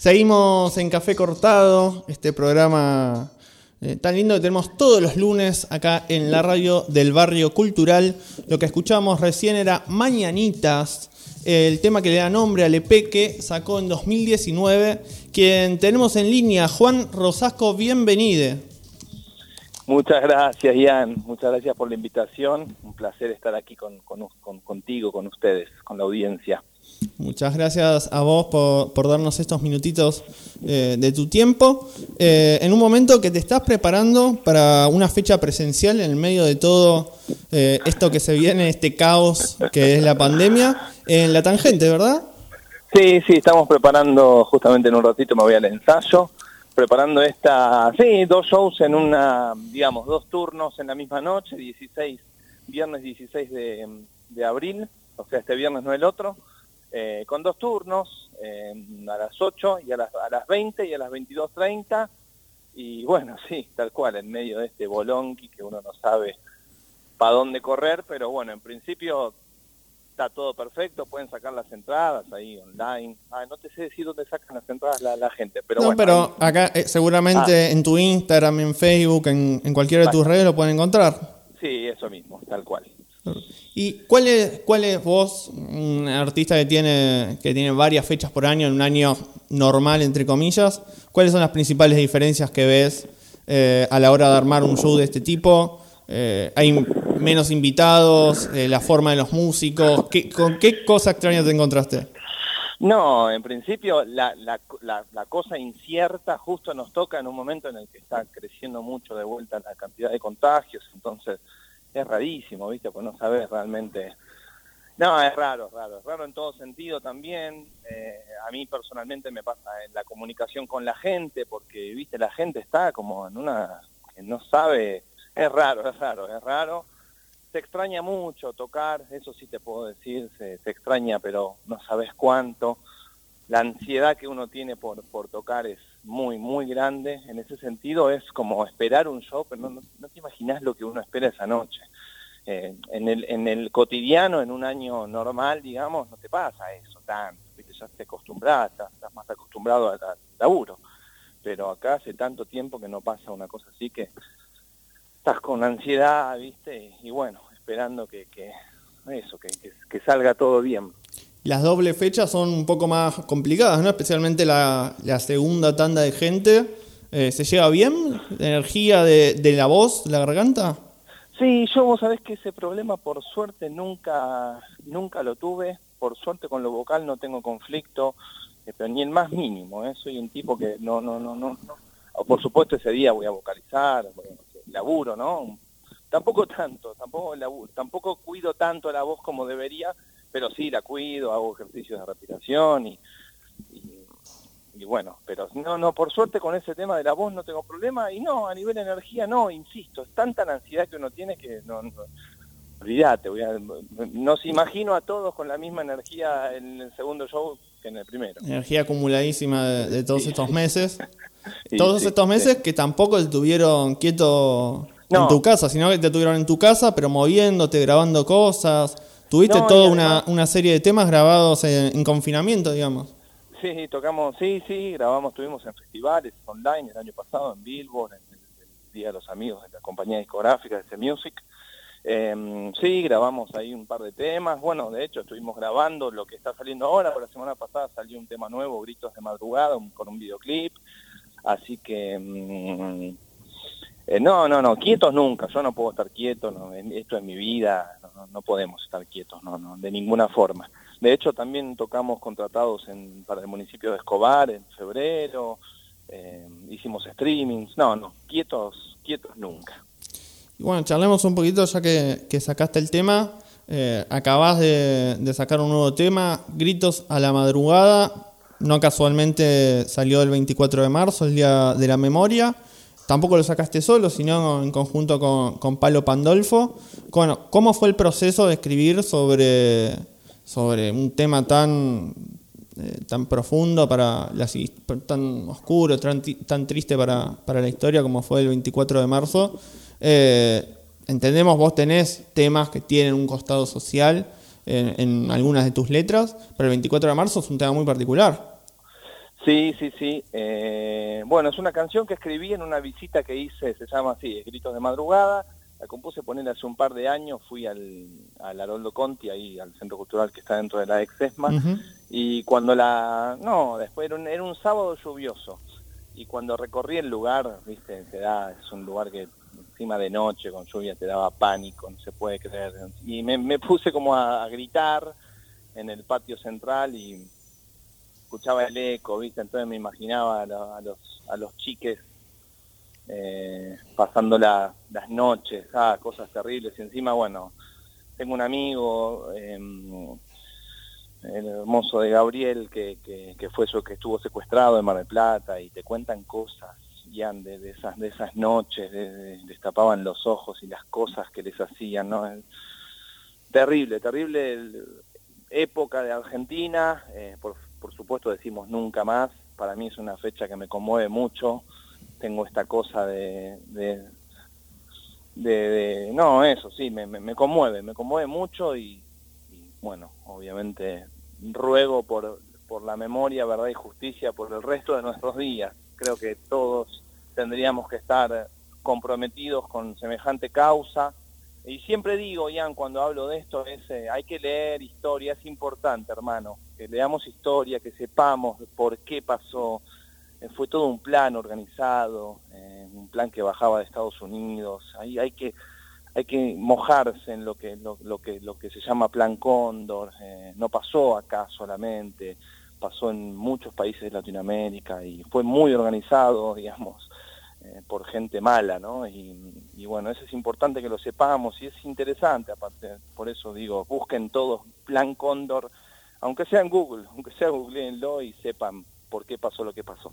Seguimos en Café Cortado, este programa eh, tan lindo que tenemos todos los lunes acá en la radio del barrio cultural. Lo que escuchamos recién era Mañanitas, el tema que le da nombre al EP que sacó en 2019. Quien tenemos en línea, Juan Rosasco, bienvenido. Muchas gracias, Ian. Muchas gracias por la invitación. Un placer estar aquí con, contigo, con ustedes, con la audiencia. Muchas gracias a vos por, darnos estos minutitos eh, de tu tiempo. Eh, en un momento que te estás preparando para una fecha presencial en el medio de todo eh, esto que se viene, este caos que es la pandemia, en la tangente, ¿verdad? Sí, sí, estamos preparando, justamente en un ratito me voy al ensayo, preparando esta, sí, dos shows en una, digamos, dos turnos en la misma noche, 16, viernes 16 de, de abril, o sea, este viernes no el otro eh, con dos turnos, eh, a las 8 y a las, a las 20 y a las 22.30. Y bueno, sí, tal cual, en medio de este bolonqui que uno no sabe para dónde correr, pero bueno, en principio está todo perfecto, pueden sacar las entradas ahí online. Ah, no te sé decir dónde sacan las entradas la, gente, pero no, pero acá eh, seguramente ah. en tu Instagram, en Facebook, en, en cualquiera de tus redes lo pueden encontrar. Sí, eso mismo, tal cual. ¿Y cuál es, cuál es vos, un artista que tiene, que tiene varias fechas por año, en un año normal, entre comillas, cuáles son las principales diferencias que ves eh, a la hora de armar un show de este tipo? Eh, ¿Hay menos invitados? Eh, ¿La forma de los músicos? ¿Qué, ¿Con qué cosa extraña te encontraste? No, en principio la, la, la, cosa incierta justo nos toca en un momento en el que está creciendo mucho de vuelta la cantidad de contagios, entonces es rarísimo, ¿viste? Pues no sabes realmente... No, es raro, es raro, es raro en todo sentido también. Eh, a mí personalmente me pasa en la comunicación con la gente, porque, viste, la gente está como en una... que no sabe... Es raro, es raro, es raro. Se extraña mucho tocar, eso sí te puedo decir, se, se extraña, pero no sabes cuánto. La ansiedad que uno tiene por, por tocar es muy, muy grande. En ese sentido es como esperar un show, pero no, no, te imaginas lo que uno espera esa noche. Eh, en, el, en el cotidiano, en un año normal, digamos, no te pasa eso tanto, ya te acostumbras, estás, más acostumbrado al, laburo. Pero acá hace tanto tiempo que no pasa una cosa así que estás con ansiedad, ¿viste? Y, bueno, esperando que, que eso, que, que salga todo bien. Las doble fechas son un poco más complicadas, ¿no? Especialmente la, segunda tanda de gente. Eh, ¿Se lleva bien la energía de, la voz, la garganta? Sí, yo vos sabés que ese problema por suerte nunca, nunca lo tuve. Por suerte con lo vocal no tengo conflicto, eh, pero ni el más mínimo. ¿eh? Soy un tipo que no, no, no, no. Por supuesto ese día voy a vocalizar, laburo, ¿no? Tampoco tanto, tampoco, tampoco cuido tanto la voz como debería, pero sí la cuido, hago ejercicios de respiración y, y, bueno, pero no, no, por suerte con ese tema de la voz no tengo problema y no, a nivel de energía no, insisto, es tanta la ansiedad que uno tiene que no, no olvídate, voy a, nos imagino a todos con la misma energía en el segundo show que en el primero. Energía acumuladísima de, todos estos meses. todos estos meses que tampoco te tuvieron quieto en tu casa, sino que te tuvieron en tu casa, pero moviéndote, grabando cosas Tuviste toda una, una, serie de temas grabados en, confinamiento, digamos. Sí, tocamos, sí, sí, grabamos, estuvimos en festivales online el año pasado, en Billboard, en el, Día de los Amigos de la compañía discográfica de C-Music. Em, sí, grabamos ahí un par de temas. Bueno, de hecho, estuvimos grabando lo que está saliendo ahora. Por la semana pasada salió un tema nuevo, Gritos de Madrugada, con un videoclip. Así que... Mm, eh, no, no, no, quietos nunca, yo no puedo estar quieto, no, esto es mi vida, no, podemos estar quietos, no, no, de ninguna forma. De hecho, también tocamos contratados en, para el municipio de Escobar en febrero, eh, hicimos streamings, no, no, quietos, quietos nunca. Y bueno, charlemos un poquito ya que, sacaste el tema, eh, acabas de, de sacar un nuevo tema, Gritos a la Madrugada, no casualmente salió el 24 de marzo, el Día de la Memoria. Tampoco lo sacaste solo, sino en conjunto con, con Pandolfo. Bueno, ¿cómo fue el proceso de escribir sobre, sobre un tema tan, eh, tan profundo, para la, tan oscuro, tan, tan triste para, para, la historia como fue el 24 de marzo? Eh, entendemos, vos tenés temas que tienen un costado social en, en algunas de tus letras, pero el 24 de marzo es un tema muy particular. Sí, sí, sí. Eh, bueno, es una canción que escribí en una visita que hice, se llama así, Gritos de Madrugada. La compuse poner hace un par de años, fui al, al Haroldo Conti, ahí al centro cultural que está dentro de la ex ESMA, y cuando la... No, después era un, era un sábado lluvioso, y cuando recorrí el lugar, viste, te da, es un lugar que encima de noche con lluvia te daba pánico, no se puede creer. Y me, me puse como a, a gritar en el patio central y escuchaba el eco, ¿viste? Entonces me imaginaba a, los, a los chiques eh, pasando las noches, ah, cosas terribles. Y encima, bueno, tengo un amigo, em, el hermoso de Gabriel, que, que, fue eso que estuvo secuestrado en Mar del Plata, y te cuentan cosas, Ian, de, de esas, de esas noches, de, destapaban los ojos y las cosas que les hacían, ¿no? Terrible, terrible época de Argentina, eh, por por supuesto decimos nunca más, para mí es una fecha que me conmueve mucho, tengo esta cosa de, de, no, eso sí, me, me, conmueve, me conmueve mucho y, bueno, obviamente ruego por, por la memoria, verdad y justicia por el resto de nuestros días. Creo que todos tendríamos que estar comprometidos con semejante causa. Y siempre digo, Ian, cuando hablo de esto, es eh, hay que leer historia, es importante, hermano que leamos historia, que sepamos por qué pasó. Eh, fue todo un plan organizado, eh, un plan que bajaba de Estados Unidos. Ahí hay que hay que mojarse en lo que lo, que lo que se llama Plan Cóndor. Eh, no pasó acá solamente, pasó en muchos países de Latinoamérica y fue muy organizado, digamos, por gente mala, ¿no? Y, y, bueno, eso es importante que lo sepamos y es interesante, aparte, por eso digo, busquen todos Plan Cóndor aunque sea en Google, aunque sea googleenlo y sepan por qué pasó lo que pasó.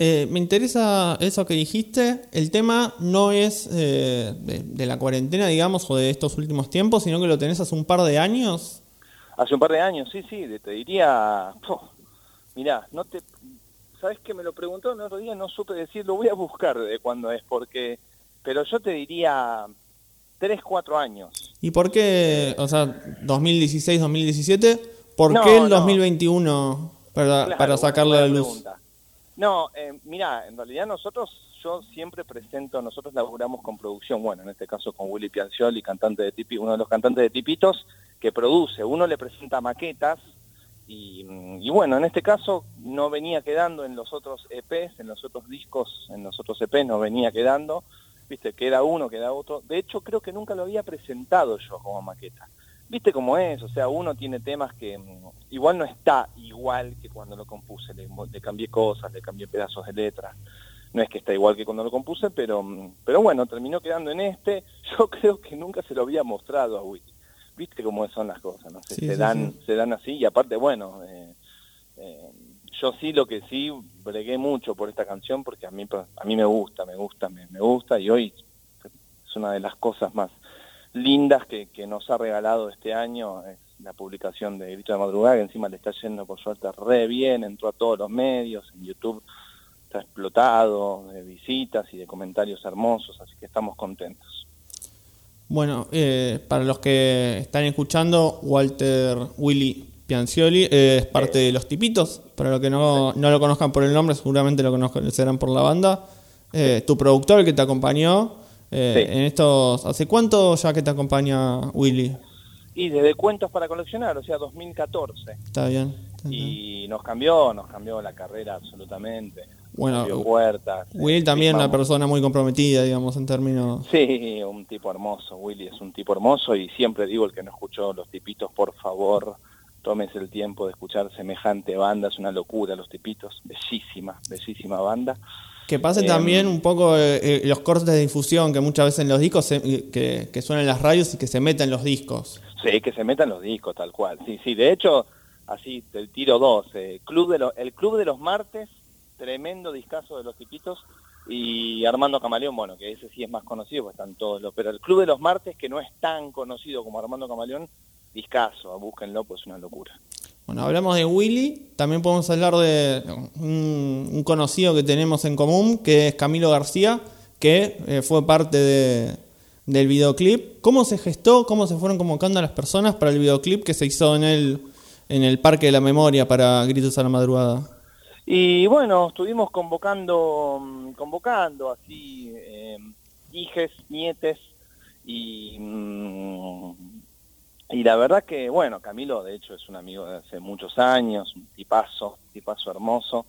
Eh, me interesa eso que dijiste. El tema no es eh, de, la cuarentena, digamos, o de estos últimos tiempos, sino que lo tenés hace un par de años. Hace un par de años, sí, sí. Te diría, oh, mirá, no te, sabes que me lo preguntó el otro día, no supe decir, lo voy a buscar de cuándo es, porque, pero yo te diría tres, cuatro años. ¿Y por qué, o sea, 2016, 2017? ¿Por qué el 2021 para, para sacarlo a la luz? No, eh, mira, en realidad nosotros, yo siempre presento, nosotros laburamos con producción, bueno, en este caso con Willy Piancioli, cantante de Tipi, uno de los cantantes de Tipitos, que produce, uno le presenta maquetas, y, y, bueno, en este caso no venía quedando en los otros EPs, en los otros discos, en los otros EPs no venía quedando, viste, queda uno, queda otro. De hecho, creo que nunca lo había presentado yo como maqueta. Viste cómo es, o sea, uno tiene temas que mm, igual no está igual que cuando lo compuse, le, cambié cosas, le cambié pedazos de letra. No es que está igual que cuando lo compuse, pero, mm, pero bueno, terminó quedando en este. Yo creo que nunca se lo había mostrado a Willy. Viste cómo son las cosas, ¿no? Se, dan, se dan así y aparte, bueno, eh, eh, yo sí lo que sí bregué mucho por esta canción porque a mí a mí me gusta, me gusta, me, gusta y hoy es una de las cosas más lindas que, nos ha regalado este año es la publicación de Grito de Madrugada, que encima le está yendo por suerte re bien, entró a todos los medios, en YouTube está explotado de visitas y de comentarios hermosos, así que estamos contentos. Bueno, eh, para los que están escuchando, Walter Willy Piancioli es parte de Los Tipitos. Para los que no, lo conozcan por el nombre, seguramente lo conocerán por la banda. Eh, tu productor, que te acompañó eh, en estos... ¿Hace cuánto ya que te acompaña Willy? Y desde Cuentos para Coleccionar, o sea, 2014. Está bien. y nos cambió, nos cambió la carrera absolutamente. Bueno, Willy también una persona muy comprometida, digamos, en términos... Sí, un tipo hermoso, Willy es un tipo hermoso y siempre digo, el que no escuchó Los Tipitos, por favor, tómese el tiempo de escuchar semejante banda, es una locura, Los Tipitos, bellísima, bellísima banda. Que pase también em, un poco eh, eh, los cortes de difusión que muchas veces en los discos, que, que suenan las radios y que se metan los discos. Sí, que se metan los discos, tal cual. Sí, sí, de hecho, así, el tiro dos, eh, Club de el Club de los Martes, tremendo discazo de Los Tipitos, y Armando Camaleón, bueno, que ese sí es más conocido, pues están todos los, pero el Club de los Martes, que no es tan conocido como Armando Camaleón, discaso, búsquenlo, pues es una locura. Bueno, hablamos de Willy, también podemos hablar de un, conocido que tenemos en común, que es Camilo García, que eh, fue parte de, del videoclip. ¿Cómo se gestó, cómo se fueron convocando a las personas para el videoclip que se hizo en el, en el Parque de la Memoria para Gritos a la Madrugada? Y bueno, estuvimos convocando, mm, convocando así eh, hijes, nietes y, mm, y la verdad que, bueno, Camilo de hecho es un amigo de hace muchos años, un tipazo, tipazo hermoso.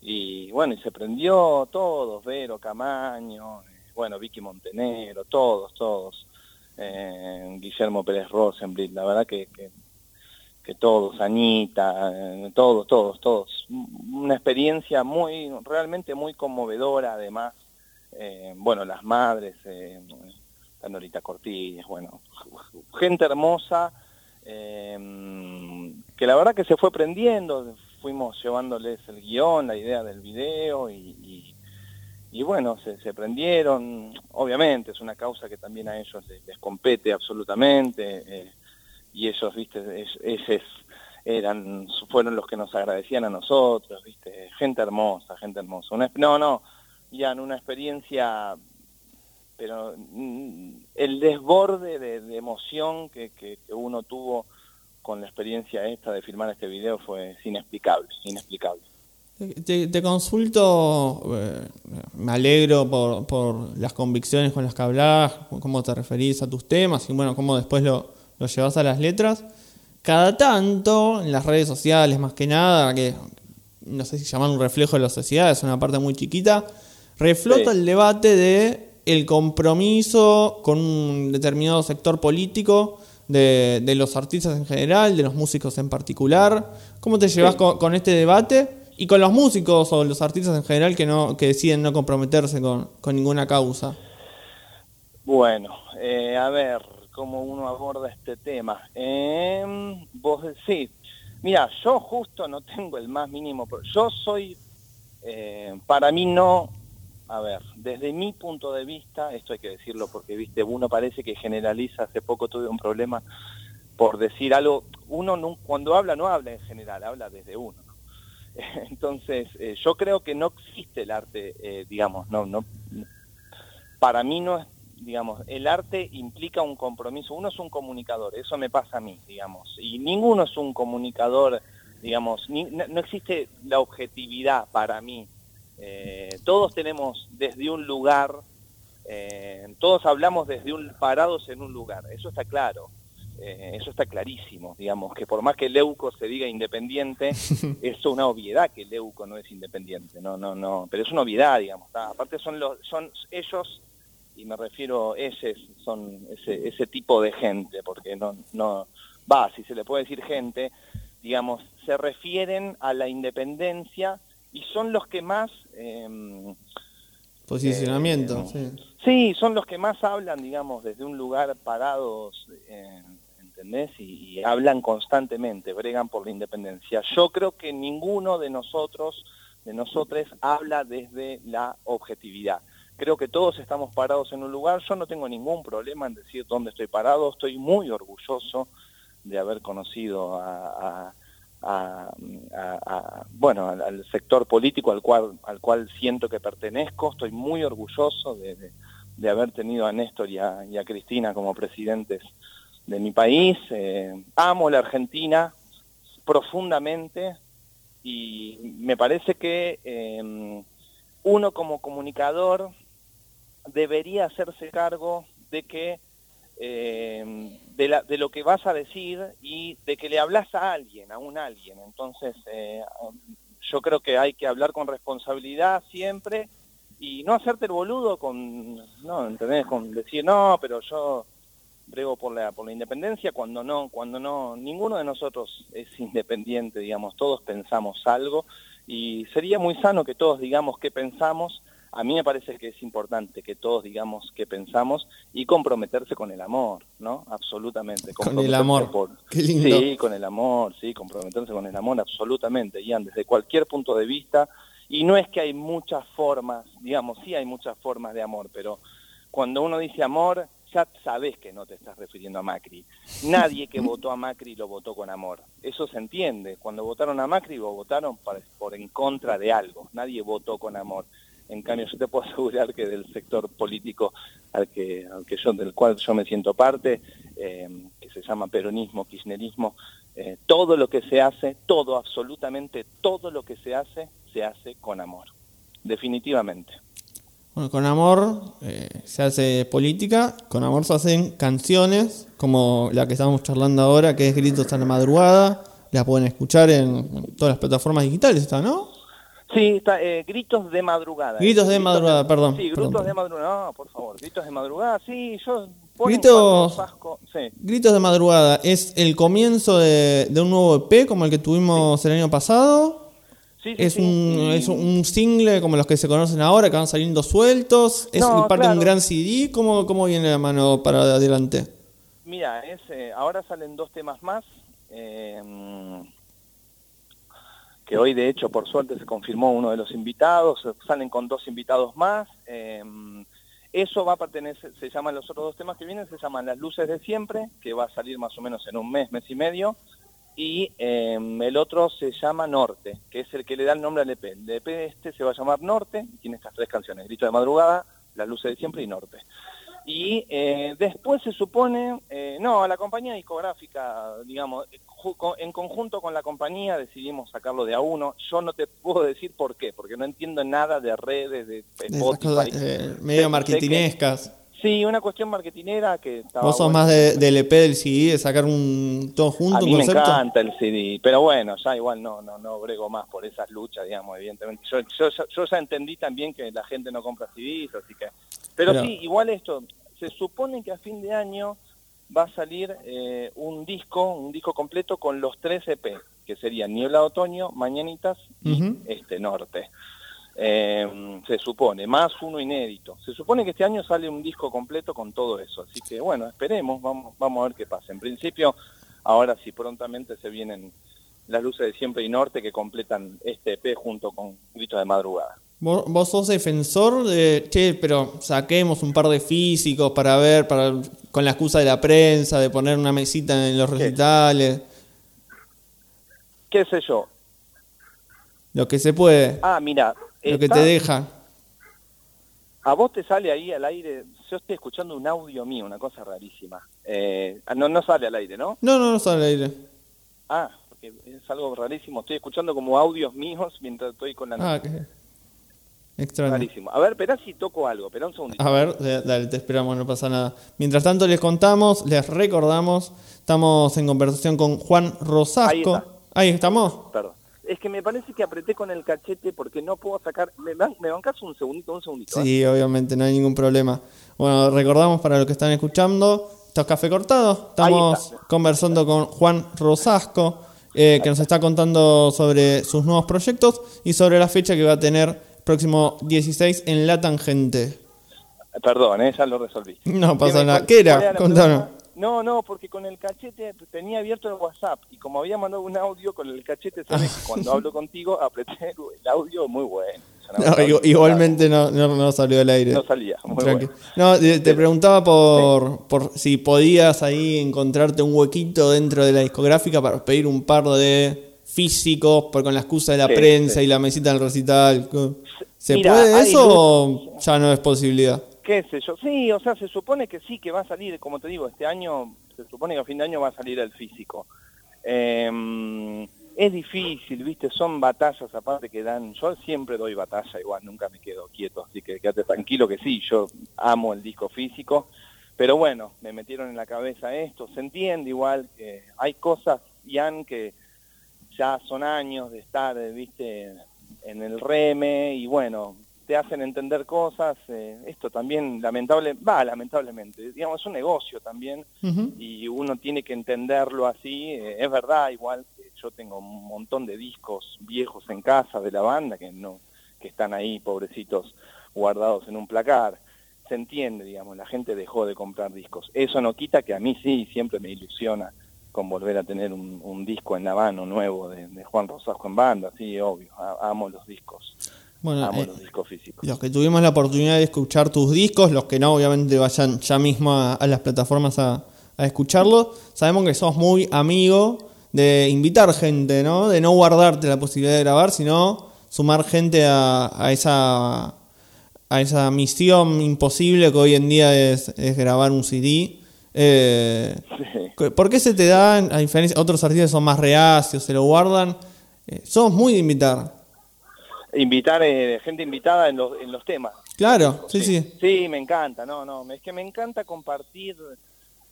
Y bueno, y se prendió todos, Vero, Camaño, eh, bueno, Vicky Montenegro, todos, todos. Eh, Guillermo Pérez Rosenblit, la verdad que, que, todos, Anita, eh, todos, todos, todos. Una experiencia muy, realmente muy conmovedora además. bueno, las madres, eh, Norita Cortines, bueno, gente hermosa, que la verdad que se fue prendiendo, fuimos llevándoles el guion, la idea del video y, bueno, se, prendieron. Obviamente es una causa que también a ellos les, compete absolutamente eh, y ellos, viste, esos eran, fueron los que nos agradecían a nosotros, viste, gente hermosa, gente hermosa. no, no, ya en una experiencia pero mm, el desborde de, emoción que, que, uno tuvo con la experiencia esta de filmar este video fue inexplicable, inexplicable. Te, consulto, eh, me alegro por, por, las convicciones con las que hablas, cómo te referís a tus temas y bueno, cómo después lo, lo llevas a las letras. Cada tanto, en las redes sociales más que nada, que no sé si llaman un reflejo de la sociedad, es una parte muy chiquita, reflota el debate de el compromiso con un determinado sector político de, los artistas en general, de los músicos en particular. ¿Cómo te llevas con, este debate? Y con los músicos o los artistas en general que no que deciden no comprometerse con, ninguna causa. Bueno, eh, a ver cómo uno aborda este tema. Eh, vos sí, mira, yo justo no tengo el más mínimo, yo soy, eh, para mí no a ver, desde mi punto de vista, esto hay que decirlo porque, viste, uno parece que generaliza, hace poco tuve un problema por decir algo, uno cuando habla no habla en general, habla desde uno. Entonces, eh, yo creo que no existe el arte, eh, digamos, no, no, para mí no es, digamos, el arte implica un compromiso, uno es un comunicador, eso me pasa a mí, digamos, y ninguno es un comunicador, digamos, no existe la objetividad para mí eh, todos tenemos desde un lugar, eh, todos hablamos desde un parados en un lugar, eso está claro. Eh, eso está clarísimo, digamos, que por más que Leuco se diga independiente, es una obviedad que Leuco no es independiente, no, no, no, pero es una obviedad, digamos, aparte son los, son ellos, y me refiero, ese, son ese, ese tipo de gente, porque no, no, va, si se le puede decir gente, digamos, se refieren a la independencia y son los que más... Em, Posicionamiento, eh, sí. Sí, son los que más hablan, digamos, desde un lugar parados, eh, ¿entendés? Y, hablan constantemente, bregan por la independencia. Yo creo que ninguno de nosotros, de nosotros, habla desde la objetividad. Creo que todos estamos parados en un lugar. Yo no tengo ningún problema en decir dónde estoy parado. Estoy muy orgulloso de haber conocido a a, bueno, al, sector político al cual, al cual siento que pertenezco. Estoy muy orgulloso de, de, haber tenido a Néstor y a, Cristina como presidentes de mi país. Eh, amo la Argentina profundamente y me parece que em, uno como comunicador debería hacerse cargo de que eh, de, la, de, lo que vas a decir y de que le hablas a alguien, a un alguien. Entonces, eh, yo creo que hay que hablar con responsabilidad siempre y no hacerte el boludo con, no, ¿entendés? Con decir, no, pero yo brego por la, por la independencia cuando no, cuando no, ninguno de nosotros es independiente, digamos, todos pensamos algo y sería muy sano que todos digamos qué pensamos a mí me parece que es importante que todos digamos qué pensamos y comprometerse con el amor, ¿no? Absolutamente. Con el amor. Sí, con el amor, sí, comprometerse con el amor, absolutamente, Ian, desde cualquier punto de vista. Y no es que hay muchas formas, digamos, sí hay muchas formas de amor, pero cuando uno dice amor, ya sabes que no te estás refiriendo a Macri. Nadie que votó a Macri lo votó con amor. Eso se entiende. Cuando votaron a Macri lo votaron por en contra de algo. Nadie votó con amor. En cambio, yo te puedo asegurar que del sector político al que, al yo, del cual yo me siento parte, eh, que se llama peronismo, kirchnerismo, eh, todo lo que se hace, todo, absolutamente todo lo que se hace, se hace con amor, definitivamente. Bueno, con amor eh, se hace política, con amor se hacen canciones, como la que estamos charlando ahora, que es Gritos a la Madrugada. La pueden escuchar en todas las plataformas digitales, ¿está, no? Sí, está, eh, Gritos de Madrugada. Gritos de Madrugada, perdón. Sí, Gritos de Madrugada, no, por favor, Gritos de Madrugada, sí, yo... Gritos, Gritos de Madrugada, ¿es el comienzo de, de un nuevo EP como el que tuvimos el año pasado? es, Un, es un single como los que se conocen ahora, que van saliendo sueltos. ¿Es parte de un gran CD? ¿Cómo, ¿Cómo viene la mano para adelante? Mira, es, eh, ahora salen dos temas más. Eh, que hoy de hecho por suerte se confirmó uno de los invitados, salen con dos invitados más. Eh, eso va a pertenecer, se llaman los otros dos temas que vienen, se llaman Las Luces de Siempre, que va a salir más o menos en un mes, mes y medio, y em, el otro se llama Norte, que es el que le da el nombre al EP. El EP este se va a llamar Norte, tiene estas tres canciones, Grito de Madrugada, Las Luces de Siempre y Norte. Y eh, después se supone, eh, no, la compañía discográfica, digamos, en conjunto con la compañía decidimos sacarlo de a uno. Yo no te puedo decir por qué, porque no entiendo nada de redes, de Spotify. Eh, medio marketinescas. Sí, una cuestión marketinera que estaba Vos sos más de, del EP del CD, de sacar un todo junto, A mí me encanta el CD, pero bueno, ya igual no no no brego más por esas luchas, digamos, evidentemente. Yo, yo, yo ya entendí también que la gente no compra CDs, así que... Pero, sí, igual esto, se supone que a fin de año va a salir eh, un disco, un disco completo con los tres EP, que serían Niebla Otoño, Mañanitas y Este Norte. Eh, se supone, más uno inédito. Se supone que este año sale un disco completo con todo eso, así que bueno, esperemos, vamos, vamos a ver qué pasa. En principio, ahora sí, prontamente se vienen las luces de Siempre y Norte que completan este EP junto con Gritos de Madrugada. ¿Vos, sos defensor de, che, pero saquemos un par de físicos para ver, para con la excusa de la prensa, de poner una mesita en los recitales? ¿Qué sé yo? Lo que se puede. Ah, mira, lo que te deja. A vos te sale ahí al aire, yo estoy escuchando un audio mío, una cosa rarísima. Eh, no, no sale al aire, ¿no? No, no, no sale al aire. Ah, porque es algo rarísimo. Estoy escuchando como audios míos mientras estoy con la Ah, qué extraño. Rarísimo. A ver, espera si toco algo, un segundito. A ver, dale, te esperamos, no pasa nada. Mientras tanto les contamos, les recordamos, estamos en conversación con Juan Rosasco. Ahí, ahí estamos. Perdón es que me parece que apreté con el cachete porque no puedo sacar. ¿Me, me bancas un segundito, un segundito? Sí, ¿eh? obviamente, no hay ningún problema. Bueno, recordamos para los que están escuchando, esto es Café Cortado. Estamos conversando con Juan Rosasco, eh, que nos está contando sobre sus nuevos proyectos y sobre la fecha que va a tener próximo 16 en La Tangente. Perdón, eh, ya lo resolví. No pasa nada. ¿Qué era? Contanos. No, no, porque con el cachete tenía abierto el WhatsApp y como había mandado un audio con el cachete, sabes cuando hablo contigo apreté el audio muy bueno. igualmente no, no, salió del aire. No salía, muy bueno. No, te, preguntaba por, por si podías ahí encontrarte un huequito dentro de la discográfica para pedir un par de físicos por, con la excusa de la prensa y la mesita del recital. ¿Se puede eso o ya no es posibilidad? Qué sé yo, sí, o sea, se supone que sí, que va a salir, como te digo, este año, se supone que a fin de año va a salir el físico. Em, es difícil, viste, son batallas aparte que dan, yo siempre doy batalla, igual nunca me quedo quieto, así que quédate tranquilo que sí, yo amo el disco físico, pero bueno, me metieron en la cabeza esto, se entiende igual que hay cosas, Ian, que ya son años de estar, viste, en el reme y bueno, te hacen entender cosas. Eh, esto también, lamentable, va, lamentablemente, digamos, es un negocio también y uno tiene que entenderlo así. Eh, es verdad, igual yo tengo un montón de discos viejos en casa de la banda que no que están ahí, pobrecitos, guardados en un placar. Se entiende, digamos, la gente dejó de comprar discos. Eso no quita que a mí sí, siempre me ilusiona con volver a tener un, disco en la mano nuevo de, Juan Rosasco en banda, sí, obvio, amo los discos. Bueno, eh, los discos físicos. Los que tuvimos la oportunidad de escuchar tus discos, los que no, obviamente vayan ya mismo a, las plataformas a, a escucharlo. Sabemos que sos muy amigo de invitar gente, ¿no? De no guardarte la posibilidad de grabar, sino sumar gente a, a esa a esa misión imposible que hoy en día es, grabar un CD. Eh, ¿Por qué se te da, a diferencia otros artistas son más reacios, se lo guardan? Eh, somos muy de invitar. Invitar eh, gente invitada en los, en los temas. Claro, sí, sí. Sí, me encanta, no, no, es que me encanta compartir,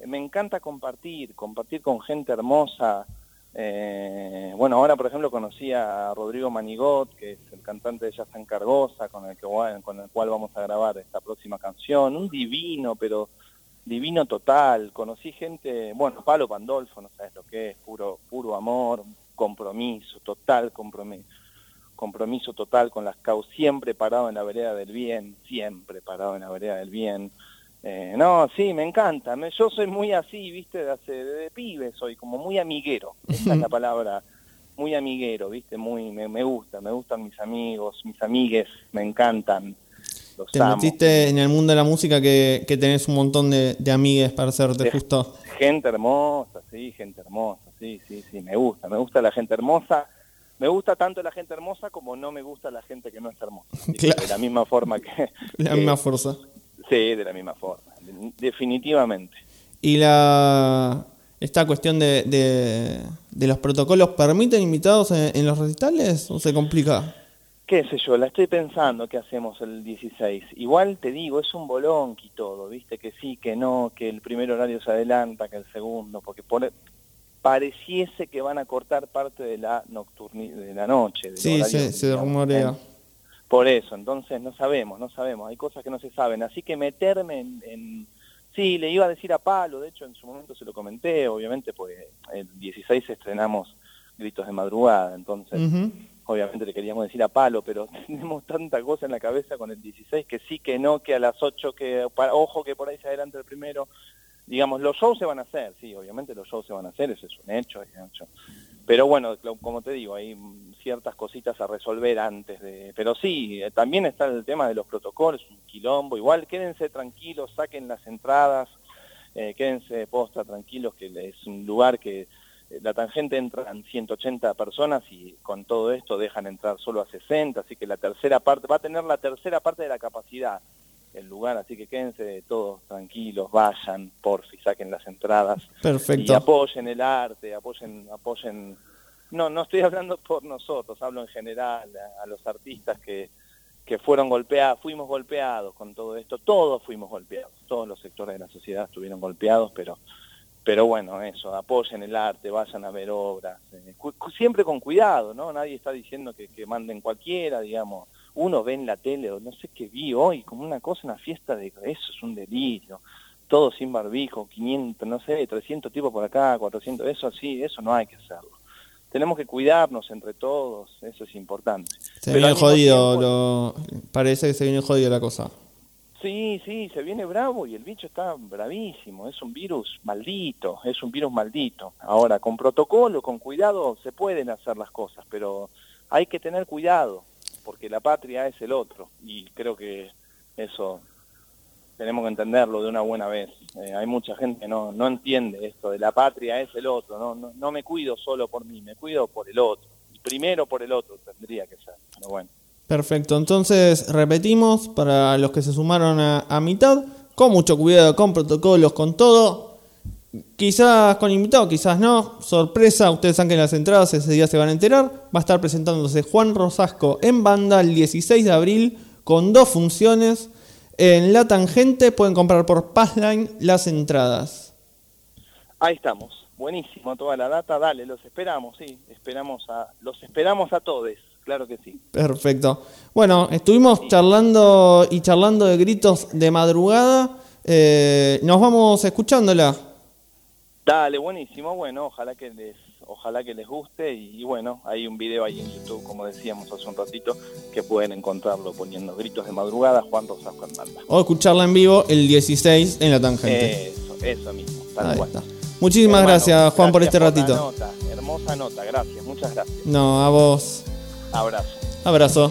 me encanta compartir, compartir con gente hermosa. Eh, bueno, ahora por ejemplo conocí a Rodrigo Manigot, que es el cantante de en Cargosa, con el, que, con el cual vamos a grabar esta próxima canción. Un divino, pero divino total. Conocí gente, bueno, Palo Pandolfo, no sabes lo que es, puro, puro amor, compromiso, total compromiso compromiso total con las causas, siempre parado en la vereda del bien, siempre parado en la vereda del bien. Eh, no, sí, me encanta. yo soy muy así, viste, de, hace, de, pibe soy, como muy amiguero. Esa es la palabra, muy amiguero, viste, muy, me, gusta, me gustan mis amigos, mis amigues, me encantan. Los Te metiste en el mundo de la música que, que tenés un montón de, de amigues para hacerte justo. Gente hermosa, sí, gente hermosa, sí, sí, sí, me gusta, me gusta la gente hermosa me gusta tanto la gente hermosa como no me gusta la gente que no es hermosa. De la misma forma que... La misma fuerza. Sí, de la misma forma, definitivamente. Y la esta cuestión de, de, los protocolos, ¿permiten invitados en, los recitales o se complica? qué sé yo, la estoy pensando qué hacemos el 16. Igual te digo, es un bolón y todo, viste, que sí, que no, que el primer horario se adelanta, que el segundo, porque por pareciese que van a cortar parte de la nocturni de la noche. sí, se, rumorea. Por eso, entonces no sabemos, no sabemos, hay cosas que no se saben. Así que meterme en, Sí, le iba a decir a Palo, de hecho en su momento se lo comenté, obviamente, pues el 16 estrenamos Gritos de Madrugada, entonces obviamente le queríamos decir a Palo, pero tenemos tanta cosa en la cabeza con el 16 que sí, que no, que a las 8, que ojo que por ahí se adelanta el primero, digamos, los shows se van a hacer, sí, obviamente los shows se van a hacer, eso es un hecho, es hecho. Pero bueno, como te digo, hay ciertas cositas a resolver antes de... Pero sí, eh, también está el tema de los protocolos, un quilombo, igual quédense tranquilos, saquen las entradas, eh, quédense posta tranquilos, que es un lugar que eh, la tangente entran 180 personas y con todo esto dejan entrar solo a 60, así que la tercera parte, va a tener la tercera parte de la capacidad el lugar, así que quédense todos tranquilos, vayan, por si saquen las entradas. Perfecto. Y apoyen el arte, apoyen, apoyen, no, no estoy hablando por nosotros, hablo en general a, los artistas que, que fueron golpeados, fuimos golpeados con todo esto, todos fuimos golpeados, todos los sectores de la sociedad estuvieron golpeados, pero pero bueno, eso, apoyen el arte, vayan a ver obras, eh, siempre con cuidado, ¿no? Nadie está diciendo que, que manden cualquiera, digamos, uno ve en la tele, o no sé qué vi hoy, como una cosa, una fiesta de eso es un delirio, todo sin barbijo, 500, no sé, 300 tipos por acá, 400, eso sí, eso no hay que hacerlo. Tenemos que cuidarnos entre todos, eso es importante. Se viene jodido, parece que se viene jodido la cosa. Sí, sí, se viene bravo y el bicho está bravísimo, es un virus maldito, es un virus maldito. Ahora, con protocolo, con cuidado, se pueden hacer las cosas, pero hay que tener cuidado, porque la patria es el otro y creo que eso tenemos que entenderlo de una buena vez. Eh, hay mucha gente que no, no entiende esto de la patria es el otro, no, no, no me cuido solo por mí, me cuido por el otro. Y primero por el otro tendría que ser, pero bueno. Perfecto, entonces repetimos para los que se sumaron a, a mitad, con mucho cuidado, con protocolos, con todo, Quizás con invitado, quizás no. Sorpresa, ustedes saben que las entradas ese día se van a enterar. Va a estar presentándose Juan Rosasco en banda el 16 de abril con dos funciones. En La Tangente pueden comprar por Passline las entradas. Ahí estamos. Buenísimo toda la data. Dale, los esperamos, sí. Esperamos a, los esperamos a todos. Claro que sí. Perfecto. Bueno, estuvimos charlando y charlando de gritos de madrugada. Eh, nos vamos escuchándola. Dale, buenísimo, bueno, ojalá que les, ojalá que les guste y, bueno, hay un video ahí en YouTube, como decíamos hace un ratito, que pueden encontrarlo poniendo gritos de madrugada, Juan Rosasco en banda. O escucharla en vivo el 16 en la tangente. Eso, eso mismo, Muchísimas gracias, Juan, por este ratito. nota, hermosa nota, gracias, muchas gracias. No, a vos. Abrazo. Abrazo.